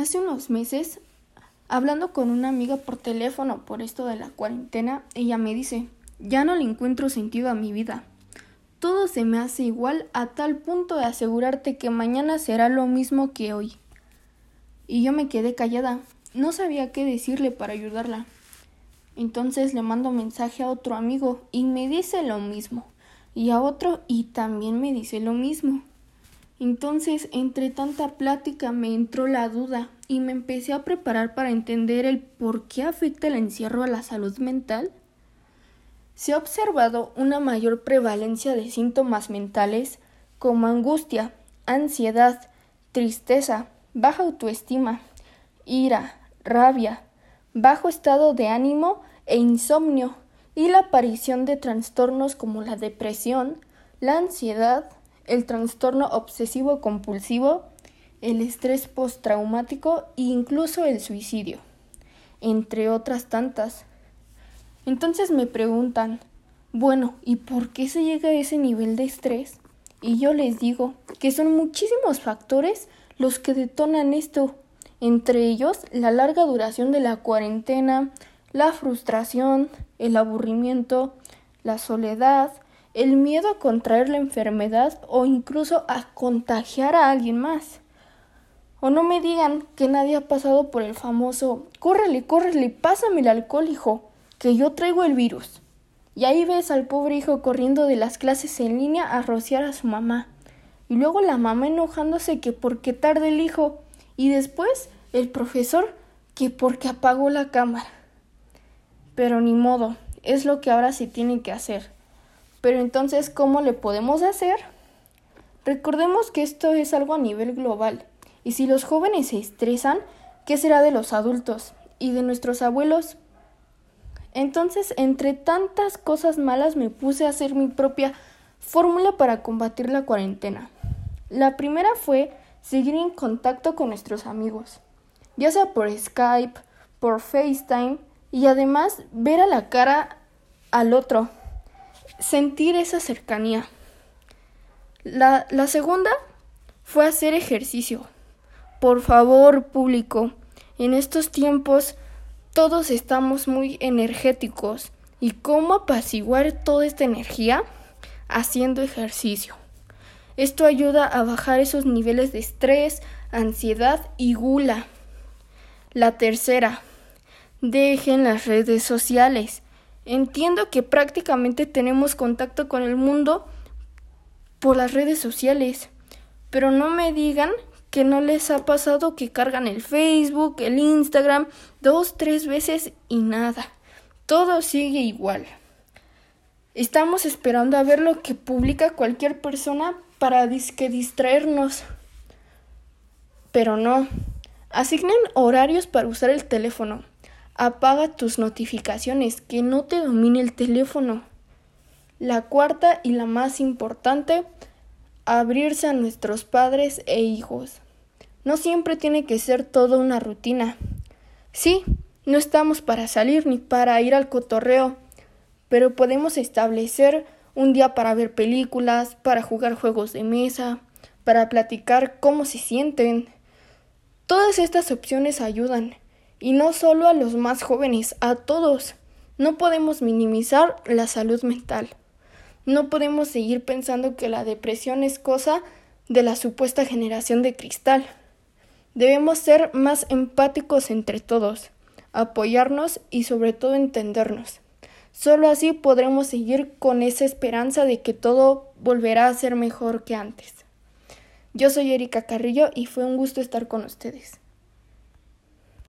Hace unos meses, hablando con una amiga por teléfono por esto de la cuarentena, ella me dice, ya no le encuentro sentido a mi vida. Todo se me hace igual a tal punto de asegurarte que mañana será lo mismo que hoy. Y yo me quedé callada, no sabía qué decirle para ayudarla. Entonces le mando mensaje a otro amigo y me dice lo mismo, y a otro y también me dice lo mismo. Entonces, entre tanta plática me entró la duda y me empecé a preparar para entender el por qué afecta el encierro a la salud mental. Se ha observado una mayor prevalencia de síntomas mentales como angustia, ansiedad, tristeza, baja autoestima, ira, rabia, bajo estado de ánimo e insomnio, y la aparición de trastornos como la depresión, la ansiedad, el trastorno obsesivo compulsivo, el estrés postraumático e incluso el suicidio, entre otras tantas. Entonces me preguntan, bueno, ¿y por qué se llega a ese nivel de estrés? Y yo les digo que son muchísimos factores los que detonan esto, entre ellos la larga duración de la cuarentena, la frustración, el aburrimiento, la soledad, el miedo a contraer la enfermedad o incluso a contagiar a alguien más. O no me digan que nadie ha pasado por el famoso córrele, córrele, pásame el alcohol, hijo, que yo traigo el virus. Y ahí ves al pobre hijo corriendo de las clases en línea a rociar a su mamá. Y luego la mamá enojándose que porque tarde el hijo. Y después el profesor que porque apagó la cámara. Pero ni modo, es lo que ahora se tiene que hacer. Pero entonces, ¿cómo le podemos hacer? Recordemos que esto es algo a nivel global, y si los jóvenes se estresan, ¿qué será de los adultos y de nuestros abuelos? Entonces, entre tantas cosas malas, me puse a hacer mi propia fórmula para combatir la cuarentena. La primera fue seguir en contacto con nuestros amigos, ya sea por Skype, por FaceTime, y además ver a la cara al otro, sentir esa cercanía. La, segunda fue hacer ejercicio. Por favor, público, en estos tiempos todos estamos muy energéticos. ¿Y cómo apaciguar toda esta energía? Haciendo ejercicio. Esto ayuda a bajar esos niveles de estrés, ansiedad y gula. La tercera, dejen las redes sociales. Entiendo que prácticamente tenemos contacto con el mundo por las redes sociales, pero no me digan que no les ha pasado que cargan el Facebook, el Instagram dos, tres veces y nada. Todo sigue igual. Estamos esperando a ver lo que publica cualquier persona para disque distraernos. Pero no. Asignen horarios para usar el teléfono. Apaga tus notificaciones, que no te domine el teléfono. La cuarta y la más importante, abrirse a nuestros padres e hijos. No siempre tiene que ser toda una rutina. Sí, no estamos para salir ni para ir al cotorreo, pero podemos establecer un día para ver películas, para jugar juegos de mesa, para platicar cómo se sienten. Todas estas opciones ayudan y no solo a los más jóvenes, a todos. No podemos minimizar la salud mental. No podemos seguir pensando que la depresión es cosa de la supuesta generación de cristal. Debemos ser más empáticos entre todos, apoyarnos y sobre todo entendernos. Solo así podremos seguir con esa esperanza de que todo volverá a ser mejor que antes. Yo soy Erika Carrillo y fue un gusto estar con ustedes.